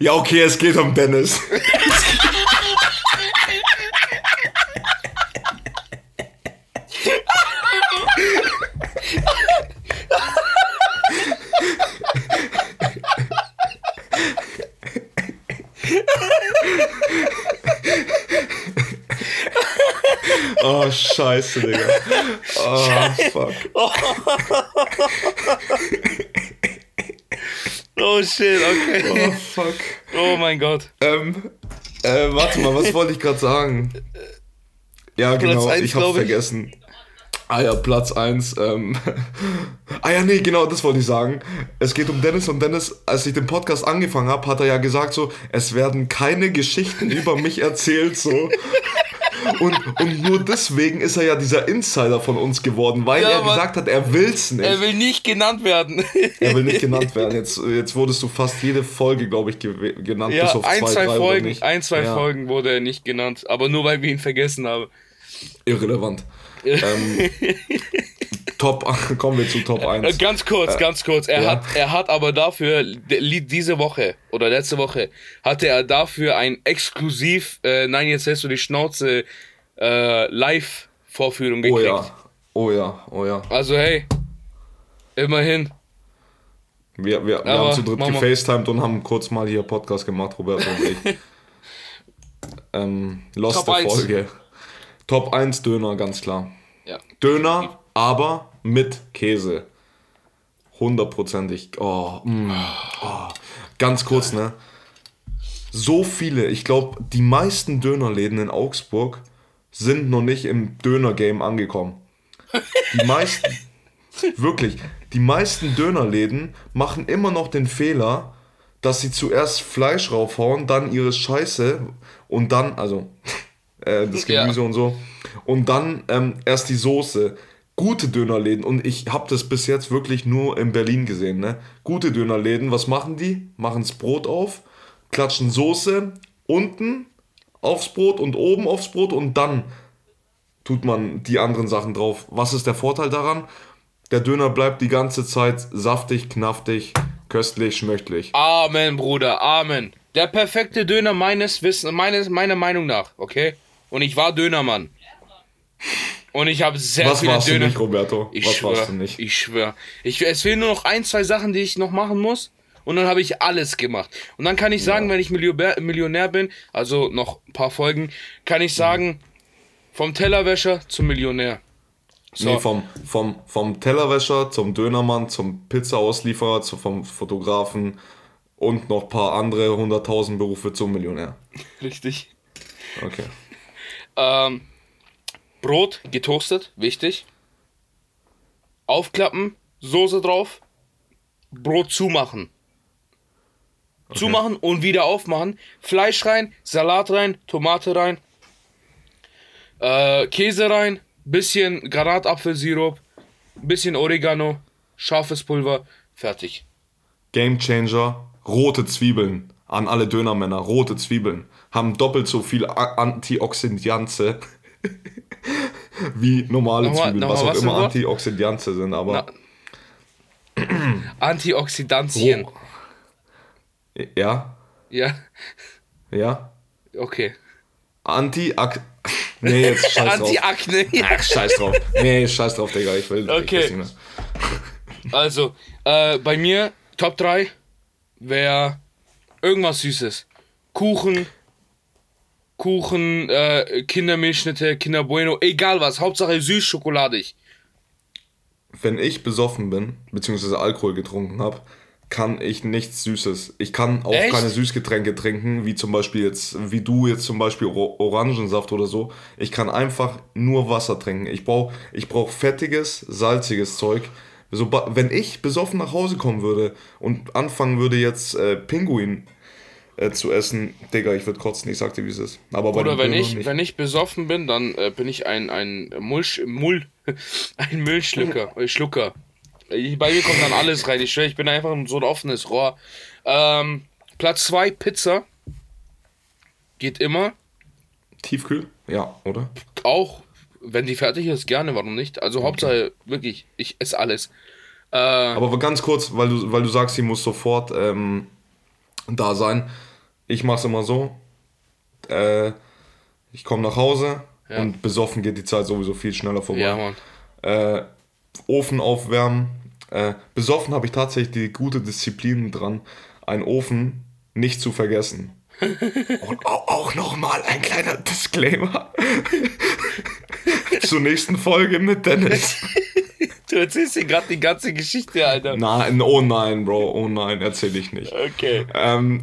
Ja, okay, es geht um Dennis. Oh, scheiße, Digga. Oh, fuck. Oh shit, okay. Oh, fuck. Oh mein Gott. Ähm, äh, warte mal, was wollte ich gerade sagen? Ja, genau, ich hab's vergessen. Ah ja, Platz 1. Ähm. Ah ja, nee, genau, das wollte ich sagen. Es geht um Dennis und Dennis, als ich den Podcast angefangen habe, hat er ja gesagt so, es werden keine Geschichten über mich erzählt so. Und, und nur deswegen ist er ja dieser Insider von uns geworden, weil Ja, er gesagt hat, er will's nicht. Er will nicht genannt werden. Er will nicht genannt werden. Jetzt, jetzt wurdest du fast jede Folge, glaube ich, genannt. ja, bis auf ein, zwei, zwei drei Folgen, ein, zwei Ja, Folgen wurde er nicht genannt, aber nur weil wir ihn vergessen haben. Irrelevant. Ähm, Top, kommen wir zu Top Äh, 1. Ganz kurz, ganz kurz. Er, ja. hat, er hat aber dafür, diese Woche oder letzte Woche, hatte er dafür ein exklusiv, äh, nein, jetzt hältst du die Schnauze, äh, Live-Vorführung Oh gekriegt. ja, oh ja, oh ja. Also hey, immerhin. Wir, wir, wir haben zu dritt gefacetimed und haben kurz mal hier Podcast gemacht, Roberto und ich. ähm, Lost Top. Folge. Top 1 Döner, ganz klar. Ja. Döner, aber mit Käse. Hundertprozentig. Oh, mm, oh. Ganz kurz, ne? So viele, ich glaube, die meisten Dönerläden in Augsburg sind noch nicht im Döner-Game angekommen. Die meisten, wirklich, die meisten Dönerläden machen immer noch den Fehler, dass sie zuerst Fleisch raufhauen, dann ihre Scheiße und dann, also äh, das Ja. Gemüse und so, und dann ähm, erst die Soße. Gute Dönerläden, und ich habe das bis jetzt wirklich nur in Berlin gesehen, ne? Gute Dönerläden, was machen die? Machen das Brot auf, klatschen Soße unten aufs Brot und oben aufs Brot und dann tut man die anderen Sachen drauf. Was ist der Vorteil daran? Der Döner bleibt die ganze Zeit saftig, knaftig, köstlich, schmöchtlich. Amen, Bruder, Amen. Der perfekte Döner meines Wissens, meines, meiner Meinung nach, okay? Und ich war Dönermann. Und ich habe sehr Was viele warst Döner. du nicht, Roberto? Ich Was schwör, warst du nicht? Ich schwör. Ich, es fehlen nur noch ein, zwei Sachen, die ich noch machen muss. Und dann habe ich alles gemacht. Und dann kann ich sagen, wenn ich Millionär, Millionär bin, also noch ein paar Folgen, kann ich sagen, vom Tellerwäscher zum Millionär. So. Nee, vom, vom, vom Tellerwäscher zum Dönermann, zum Pizza-Auslieferer, zu, vom Fotografen und noch ein paar andere 100.000 Berufe zum Millionär. Richtig. Okay. Ähm, Brot getoastet, wichtig. Aufklappen, Soße drauf, Brot zumachen. Zumachen und wieder aufmachen. Fleisch rein, Salat rein, Tomate rein, äh, Käse rein, bisschen Granatapfelsirup, bisschen Oregano, scharfes Pulver, fertig. Game Changer, rote Zwiebeln. An alle Dönermänner, rote Zwiebeln. Haben doppelt so viel A- Antioxidanze wie normale Nochmal- Zwiebeln. nochmal was auch was immer? Antioxidanze sind, aber. Antioxidantien. Ro- Ja, Ja, ja. okay. anti -Ak Nee, jetzt scheiß drauf. Anti-Akne. Ach, scheiß drauf. Nee, scheiß drauf, Digga. Ich will. Okay. Ich nicht mehr. Also, äh, bei mir Top 3 wäre irgendwas Süßes. Kuchen, Kuchen, äh, Kindermilchschnitte, Kinder Bueno, egal was, Hauptsache süß, schokoladig. Wenn ich besoffen bin, beziehungsweise Alkohol getrunken habe, kann ich nichts Süßes. Ich kann auch Echt? keine Süßgetränke trinken, wie zum Beispiel jetzt, wie du jetzt zum Beispiel Or Orangensaft oder so. Ich kann einfach nur Wasser trinken. Ich brauche ich brauch fettiges, salziges Zeug. So, wenn ich besoffen nach Hause kommen würde und anfangen würde jetzt äh, Pinguin äh, zu essen, Digga, ich würde kotzen, ich sag dir, wie es ist. Aber bei Oder wenn Döner ich, nicht. wenn ich besoffen bin, dann äh, bin ich ein, ein Mulch, Mull, ein Müllschlucker, äh, Schlucker. Bei mir kommt dann alles rein. Ich schwör, ich bin einfach so ein offenes Rohr. Ähm, Platz 2, Pizza. Geht immer. Tiefkühl? Ja, oder? Auch, wenn die fertig ist, gerne, warum nicht? Also Hauptsache, wirklich, ich esse alles. Äh, Aber ganz kurz, weil du, weil du sagst, sie muss sofort ähm, da sein. Ich mach's immer so. Äh, ich komme nach Hause Ja. und besoffen geht die Zeit sowieso viel schneller vorbei. ja, Mann. äh, Ofen aufwärmen. Äh, besoffen habe ich tatsächlich die gute Disziplin dran, einen Ofen nicht zu vergessen. Und auch, auch nochmal ein kleiner Disclaimer zur nächsten Folge mit Dennis. Du erzählst dir gerade die ganze Geschichte, Alter. Nein, oh nein, Bro, oh nein, erzähl ich nicht. Okay. Ähm,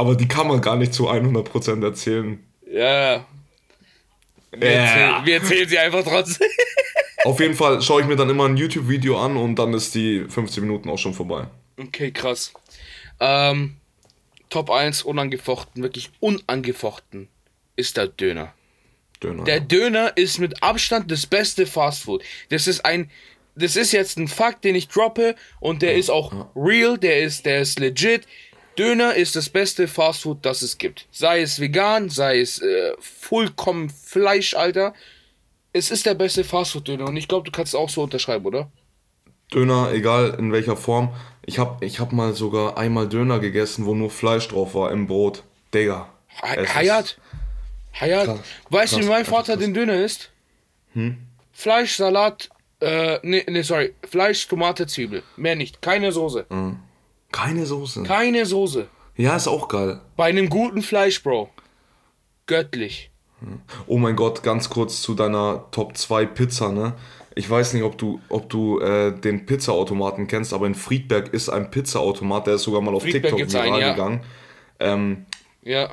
aber die kann man gar nicht zu 100% erzählen. Ja. Wir, Ja. erzählen, wir erzählen sie einfach trotzdem. Auf jeden Fall schaue ich mir dann immer ein YouTube-Video an und dann ist die 15 Minuten auch schon vorbei. Okay, krass. Ähm, Top 1 unangefochten, wirklich unangefochten ist der Döner. Döner. Der Döner ist mit Abstand das beste Fastfood. Das ist ein, das ist jetzt ein Fakt, den ich droppe und der ist auch real, der ist, der ist legit. Döner ist das beste Fastfood, das es gibt. Sei es vegan, sei es äh, vollkommen Fleisch, Alter. Es ist der beste Fastfood-Döner und ich glaube, du kannst es auch so unterschreiben, oder? Döner, egal in welcher Form. Ich hab, ich hab mal sogar einmal Döner gegessen, wo nur Fleisch drauf war im Brot. Digga. Hayat. Hayat. Krass. Weißt du, wie mein Vater krass. den Döner isst? Fleisch, Salat, äh, nee, nee, sorry. Fleisch, Tomate, Zwiebel. Mehr nicht. Keine Soße. Keine Soße. Keine Soße. Ja, ist auch geil. Bei einem guten Fleisch, Bro. Göttlich. Oh mein Gott, ganz kurz zu deiner Top 2 Pizza, ne? Ich weiß nicht, ob du, ob du äh, den Pizzaautomaten kennst, aber in Friedberg ist ein Pizzaautomat, der ist sogar mal auf Friedberg TikTok viral einen, ja. gegangen. Ähm, Ja.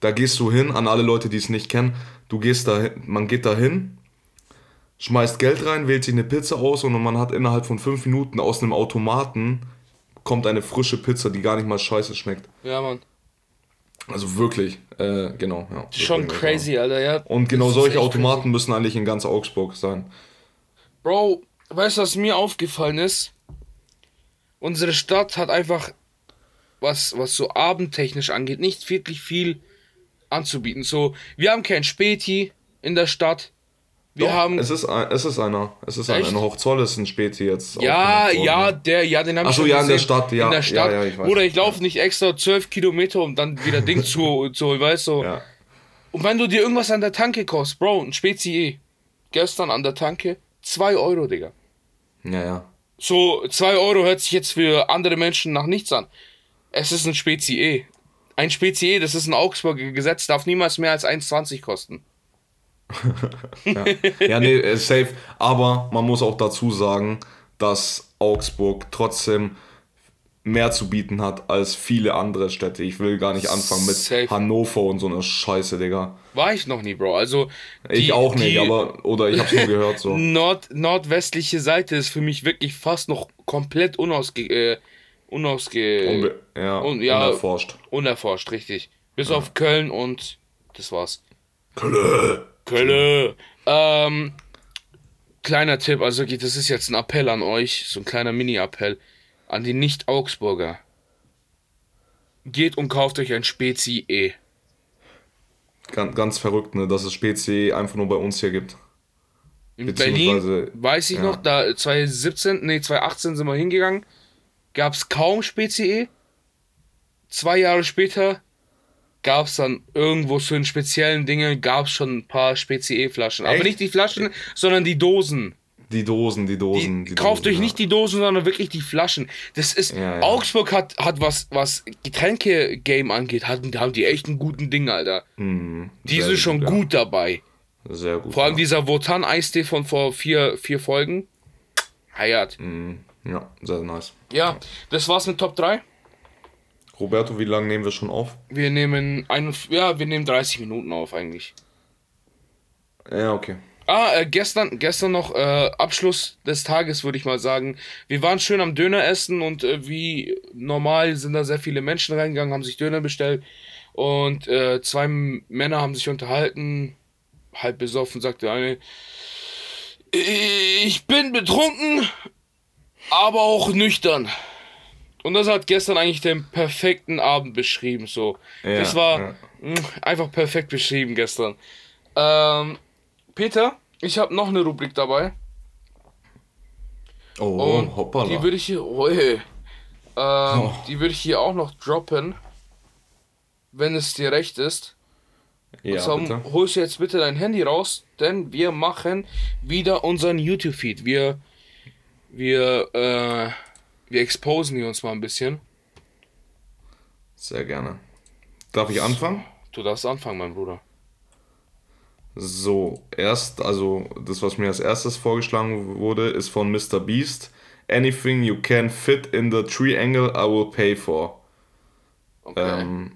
da gehst du hin, an alle Leute, die es nicht kennen, du gehst da man geht da hin, schmeißt Geld rein, wählt sich eine Pizza aus und man hat innerhalb von fünf Minuten aus einem Automaten kommt eine frische Pizza, die gar nicht mal scheiße schmeckt. Ja, Mann. Also wirklich, äh, genau. Ja, Schon crazy, Alter, ja. Und genau solche Automaten müssen eigentlich in ganz Augsburg sein. Bro, weißt du, was mir aufgefallen ist? Unsere Stadt hat einfach, was, was so abendtechnisch angeht, nicht wirklich viel anzubieten. So, wir haben kein Späti in der Stadt. Wir Doch, haben. es ist, ein, es ist einer. Es ist Echt? einer. Hochzoll ist ein Späti jetzt. Ja, ja, der, ja, den habe Ach ich so, schon ja, in der. Stadt, ja, In der ja, Stadt. ja, ich weiß. Bruder, ich laufe nicht extra 12 Kilometer, um dann wieder Ding zu, zu holen, weißt du? Ja. Und wenn du dir irgendwas an der Tanke kaufst, Bro, ein Spezi E, gestern an der Tanke, 2 Euro, Digga. Ja, ja. So, 2 Euro hört sich jetzt für andere Menschen nach nichts an. Es ist ein Spezi E. Ein Spezi E, das ist ein Augsburger Gesetz, darf niemals mehr als 1,20 kosten. Ja. ja, nee, äh, safe. Aber man muss auch dazu sagen, dass Augsburg trotzdem mehr zu bieten hat als viele andere Städte. Ich will gar nicht anfangen mit Safe. Hannover und so einer Scheiße, Digga. War ich noch nie, Bro. Also die, ich auch nicht, aber oder ich hab's nur gehört so. Nord nordwestliche Seite ist für mich wirklich fast noch komplett unausge äh, unausge Unbe ja, un ja, unerforscht. Unerforscht, richtig. Bis ja. auf Köln und das war's. Köln. Köln. Ähm, kleiner Tipp, also das ist jetzt ein Appell an euch, so ein kleiner Mini-Appell an die Nicht-Augsburger. Geht und kauft euch ein Spezi E. Ganz, ganz verrückt, ne, dass es Spezi E einfach nur bei uns hier gibt. In Berlin, weiß ich ja. noch, da 2017, nee, 2018 sind wir hingegangen, gab es kaum Spezi E. Zwei Jahre später gab es dann irgendwo zu den speziellen Dingen, gab es schon ein paar Spezi E-Flaschen. Aber nicht die Flaschen, sondern die Dosen. Die Dosen, die Dosen. Die, die kauft Dosen, euch ja. nicht die Dosen, sondern wirklich die Flaschen. Das ist. Ja, ja. Augsburg hat, hat was, was Getränke-Game angeht, haben, haben die echt einen guten Ding, Alter. Mhm, die sind schon gut, gut dabei. Sehr gut. Vor allem dieser Wotan-Eistee von vor vier, vier Folgen. Hayat. Mhm. Ja, sehr nice. Ja, das war's mit Top 3. Roberto, wie lange nehmen wir schon auf? Wir nehmen ein, ja, wir nehmen 30 Minuten auf eigentlich. Ja, okay. Ah, äh, gestern, gestern noch äh, Abschluss des Tages, würde ich mal sagen. Wir waren schön am Döner essen und äh, wie normal sind da sehr viele Menschen reingegangen, haben sich Döner bestellt und äh, zwei Männer haben sich unterhalten, halb besoffen, sagte eine, ich bin betrunken, aber auch nüchtern. Und das hat gestern eigentlich den perfekten Abend beschrieben, so. Ja, das war ja. mh, einfach perfekt beschrieben gestern. Ähm, Peter, ich habe noch eine Rubrik dabei. Oh, Und hoppala. Die würde ich hier. Oh, hey. ähm, oh. Die würde ich hier auch noch droppen. Wenn es dir recht ist. Ja, so, bitte. holst du jetzt bitte dein Handy raus, denn wir machen wieder unseren YouTube-Feed. Wir, wir, äh, wir exposen hier uns mal ein bisschen. Sehr gerne. Darf ich anfangen? Du darfst anfangen, mein Bruder. So, erst, also das, was mir als erstes vorgeschlagen wurde, ist von Mr. Beast. Anything you can fit in the triangle, I will pay for. Okay. Ähm,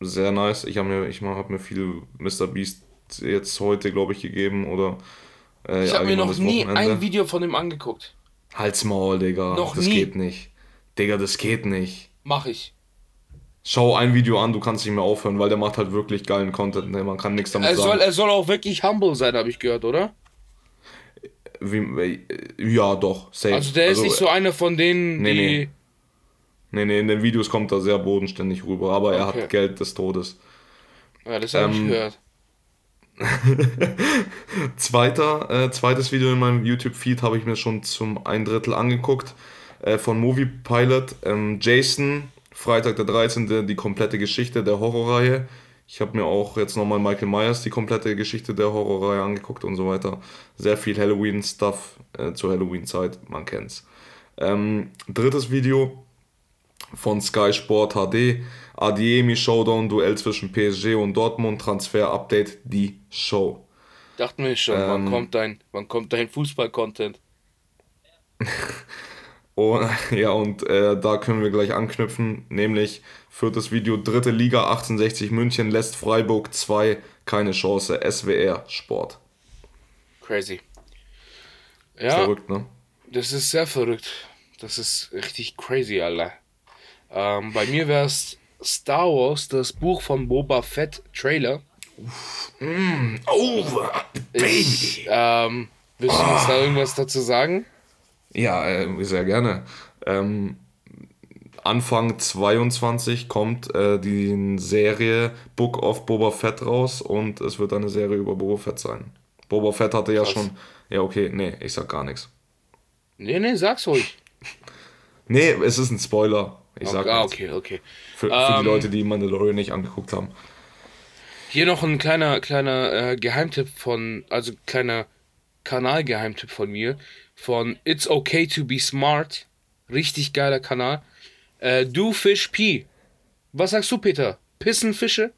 sehr nice. Ich habe mir, ich hab mir viel Mr. Beast jetzt heute, glaube ich, gegeben oder. Äh, ich habe mir noch nie ein Video von ihm angeguckt. Halt's Maul, Digga. Noch das nie. geht nicht. Digga, das geht nicht. Mach ich schau ein Video an, du kannst nicht mehr aufhören, weil der macht halt wirklich geilen Content. Ne? Man kann nichts damit er sagen. Soll, er soll auch wirklich humble sein, habe ich gehört, oder? Wie, ja, doch. Safe. Also der ist also, nicht so einer von denen, nee, die. Nee. nee, nee, in den Videos kommt er sehr bodenständig rüber, aber okay. er hat Geld des Todes. Ja, das habe ähm, ich gehört. Zweiter, äh, zweites Video in meinem YouTube-Feed habe ich mir schon zum ein Drittel angeguckt. Äh, von Movie Pilot. Ähm, Jason Freitag der 13. die komplette Geschichte der Horrorreihe. Ich habe mir auch jetzt nochmal Michael Myers die komplette Geschichte der Horrorreihe angeguckt und so weiter. Sehr viel Halloween-Stuff äh, zur Halloween-Zeit, man kennt's. Ähm, drittes Video von Sky Sport HD. Adiemi Showdown, Duell zwischen PSG und Dortmund, Transfer Update, die Show. Dachten wir schon, ähm, wann kommt dein, wann kommt dein Fußball-Content? Oh, ja, und äh, da können wir gleich anknüpfen, nämlich viertes Video, dritte Liga 1860 München lässt Freiburg 2 keine Chance, SWR Sport. Crazy. Ja, verrückt, ne? Das ist sehr verrückt. Das ist richtig crazy, Alter. Ähm, bei mir wäre es Star Wars, das Buch von Boba Fett Trailer. Mm, over, baby. Ich, ähm, willst du uns da irgendwas dazu sagen? Ja, äh, sehr gerne. Ähm, Anfang 22 kommt äh, die Serie Book of Boba Fett raus und es wird eine Serie über Boba Fett sein. Boba Fett hatte ja schon. Ja, okay, nee, ich sag gar nichts. Nee, nee, sag's ruhig. nee, es ist ein Spoiler. Ich sag Ah, okay, okay. Für, für um, die ähm, Leute, die Mandalorian nicht angeguckt haben. Hier noch ein kleiner, kleiner äh, Geheimtipp von, also kleiner Kanalgeheimtipp von mir von It's Okay to Be Smart. Richtig geiler Kanal. Äh, Do Fish Pee. Was sagst du, Peter? Pissen Fische?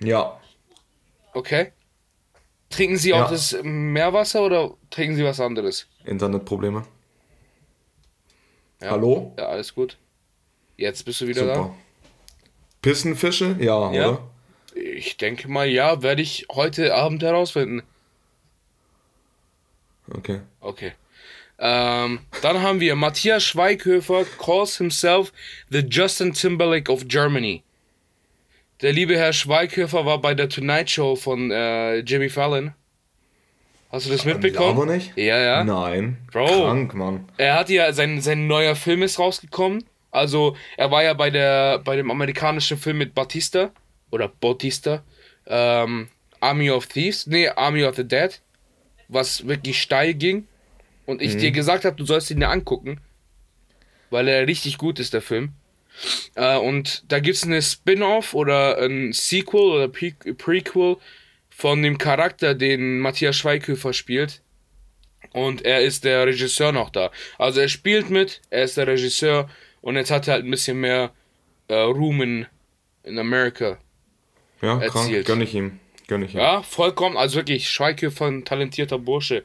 Ja. Okay. Trinken Sie auch Ja. das Meerwasser oder trinken Sie was anderes? Internetprobleme. Ja. Hallo? Ja, alles gut. Jetzt bist du wieder Super. Pissenfische? Ja, Ja. oder? da? Ich denke mal, ja, werde ich heute Abend herausfinden. Okay. Okay. Ähm, dann haben wir Matthias Schweighöfer calls himself the Justin Timberlake of Germany. Der liebe Herr Schweighöfer war bei der Tonight Show von äh, Jimmy Fallon. Hast du das mitbekommen? Aber nicht? Ja, ja. Nein. Bro. Krank, Mann. Er hat ja sein, sein neuer Film ist rausgekommen. Also er war ja bei der bei dem amerikanischen Film mit Batista oder Bautista, ähm, Army of Thieves, nee Army of the Dead, was wirklich steil ging. Und ich dir gesagt habe, du sollst ihn dir angucken, weil er richtig gut ist der Film. Äh, und da gibt es eine Spin-off oder ein Sequel oder Pre Prequel von dem Charakter, den Matthias Schweighöfer spielt. Und er ist der Regisseur noch da. Also er spielt mit, er ist der Regisseur und jetzt hat er halt ein bisschen mehr äh, Ruhm in, in Amerika. Ja, Erzielt. krank. Gönn ich ihm. Gönn ich ihm. Ja, vollkommen, also wirklich, Schweighöfer, ein talentierter Bursche.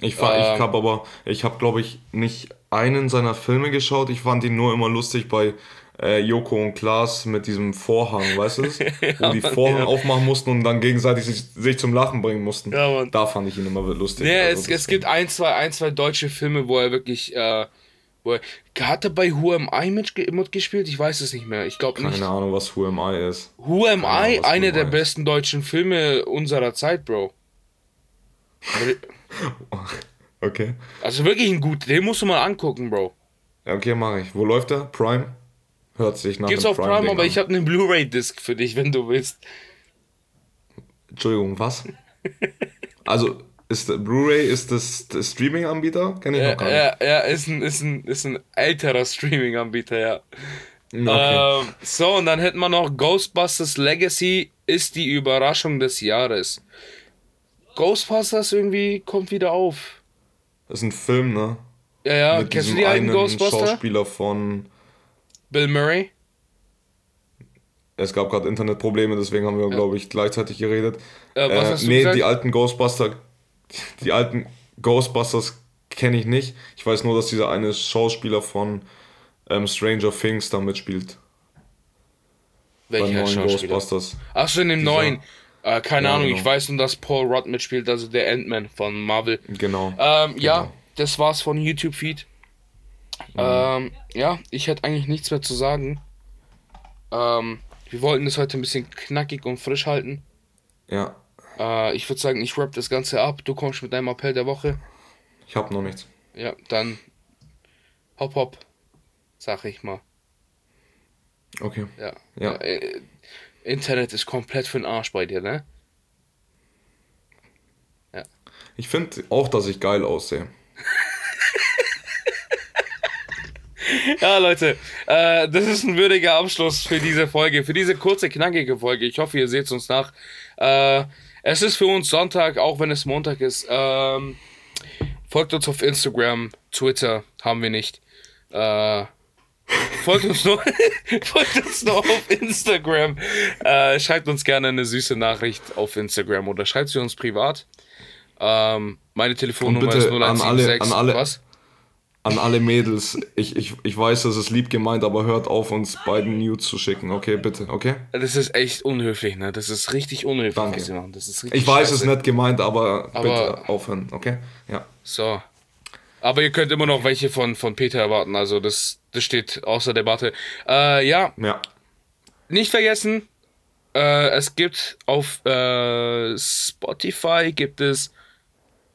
Ich, fa- Ähm. ich habe aber, ich habe glaube ich nicht einen seiner Filme geschaut. Ich fand ihn nur immer lustig bei äh, Joko und Klaas mit diesem Vorhang, weißt du es? Wo die Vorhang ja. aufmachen mussten und dann gegenseitig sich, sich zum Lachen bringen mussten. Ja, Mann. Da fand ich ihn immer lustig. Nee, Also es, es gibt ein zwei, ein, zwei deutsche Filme, wo er wirklich, äh, wo er, hat er bei Who Am I mitge- mitgespielt? Ich weiß es nicht mehr. Ich glaube nicht. Keine Ahnung, was Who Am I ist. Who Am I? Ahnung, Einer der besten deutschen Filme unserer Zeit, Bro. Okay. Also wirklich ein gut, den musst du mal angucken, Bro. Ja, okay, mache ich. Wo läuft der? Prime? Hört sich nach Gibt's auf Prime, Prime-Ding aber ich habe eine Blu-ray-Disc für dich, wenn du willst. Entschuldigung, was? also, ist Blu-ray ist das, das Streaming-Anbieter? Kenn ich Ja, noch gar nicht. ja, ja ist, ein, ist, ein, ist ein älterer Streaming-Anbieter, ja. Okay. Ähm, so, und dann hätten wir noch Ghostbusters Legacy ist die Überraschung des Jahres. Ghostbusters irgendwie kommt wieder auf. Das ist ein Film, ne? Ja, ja, Mit kennst du die alten einen Ghostbuster? Schauspieler von. Bill Murray? Es gab gerade Internetprobleme, deswegen haben wir, glaube ich, gleichzeitig geredet. Äh, du nee, gesagt? die alten Ghostbuster. Die alten Ghostbusters kenne ich nicht. Ich weiß nur, dass dieser eine Schauspieler von ähm, Stranger Things da mitspielt. Welcher neuen Schauspieler? Ghostbusters. Achso, in dem Dieser- neuen. Äh, keine Ja, Ahnung, genau. ich weiß nur, dass Paul Rudd mitspielt, also der Ant-Man von Marvel. Genau. Ähm, Ja, Genau. das war's von YouTube-Feed. Ähm, ja, ich hätte eigentlich nichts mehr zu sagen. Ähm, wir wollten das heute ein bisschen knackig und frisch halten. Ja, Äh, ich würde sagen, ich wrap das Ganze ab. Du kommst mit deinem Appell der Woche. ich habe noch nichts. Ja, dann hopp hopp, sag ich mal. Okay. Ja. Ja. Äh, Internet ist komplett für den Arsch bei dir, ne? Ich finde auch, dass ich geil aussehe. Ja, Leute, äh, das ist ein würdiger Abschluss für diese Folge, für diese kurze, knackige Folge. Ich hoffe, ihr seht uns nach. Äh, es ist für uns Sonntag, auch wenn es Montag ist. Ähm, folgt uns auf Instagram, Twitter haben wir nicht. Äh, folgt uns nur, folgt uns nur auf Instagram. Äh, schreibt uns gerne eine süße Nachricht auf Instagram oder schreibt sie uns privat. Ähm, meine Telefonnummer ist an alle- 0176. an alle- Was? An alle Mädels, ich, ich, ich weiß, das ist lieb gemeint, aber hört auf, uns beiden Nudes zu schicken, okay? Bitte, okay? Das ist echt unhöflich, ne? Das ist richtig unhöflich, Danke. was sie machen. Das ist richtig Ich weiß, es ist nicht gemeint, aber, Aber- bitte aufhören, okay? Ja. So. Aber ihr könnt immer noch welche von, von Peter erwarten. Also das, das steht außer Debatte. Äh, ja, Ja. nicht vergessen, äh, es gibt auf äh, Spotify gibt es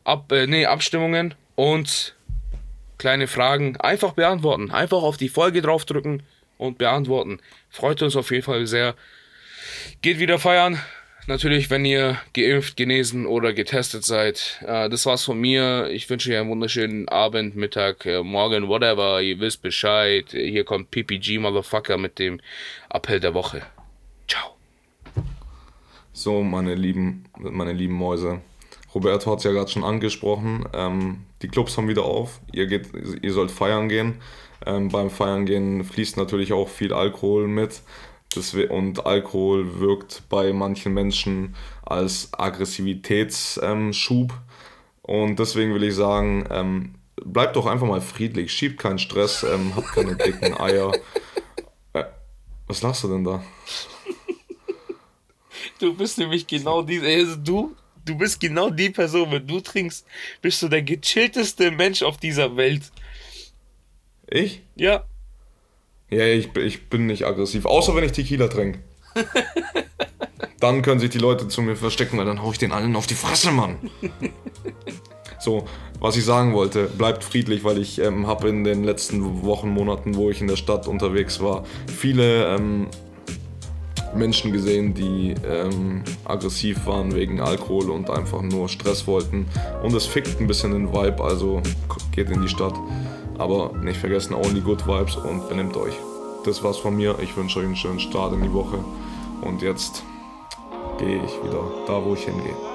Ab, äh, nee, Abstimmungen und kleine Fragen. Einfach beantworten. Einfach auf die Folge draufdrücken und beantworten. Freut uns auf jeden Fall sehr. Geht wieder feiern. Natürlich, wenn ihr geimpft, genesen oder getestet seid. Äh, das war's von mir. Ich wünsche euch einen wunderschönen Abend, Mittag, äh, Morgen, whatever. Ihr wisst Bescheid. Hier kommt PPG Motherfucker mit dem Appell der Woche. Ciao. So, meine lieben, meine lieben Mäuse. Roberto hat es ja gerade schon angesprochen. Ähm, die Clubs haben wieder auf. Ihr, geht, ihr sollt feiern gehen. Ähm, beim Feiern gehen fließt natürlich auch viel Alkohol mit. Das, und Alkohol wirkt bei manchen Menschen als Aggressivitätsschub. Und deswegen will ich sagen, ähm, bleibt doch einfach mal friedlich, schiebt keinen Stress, ähm, habt keine dicken Eier. Äh, was lachst du denn da? Du bist nämlich genau diese. Also du, du bist genau die Person, wenn du trinkst, bist du der gechillteste Mensch auf dieser Welt. Ich? Ja. Ja, ich, ich bin nicht aggressiv, außer wenn ich Tequila trinke. dann können sich die Leute zu mir verstecken, weil dann hau ich den allen auf die Fresse, Mann. so, was ich sagen wollte, bleibt friedlich, weil ich ähm, habe in den letzten Wochen, Monaten, wo ich in der Stadt unterwegs war, viele ähm, Menschen gesehen, die ähm, aggressiv waren wegen Alkohol und einfach nur Stress wollten. Und es fickt ein bisschen den Vibe, also geht in die Stadt. Aber nicht vergessen, only good vibes und benimmt euch. Das war's von mir. Ich wünsche euch einen schönen Start in die Woche. Und jetzt gehe ich wieder da, wo ich hingehe.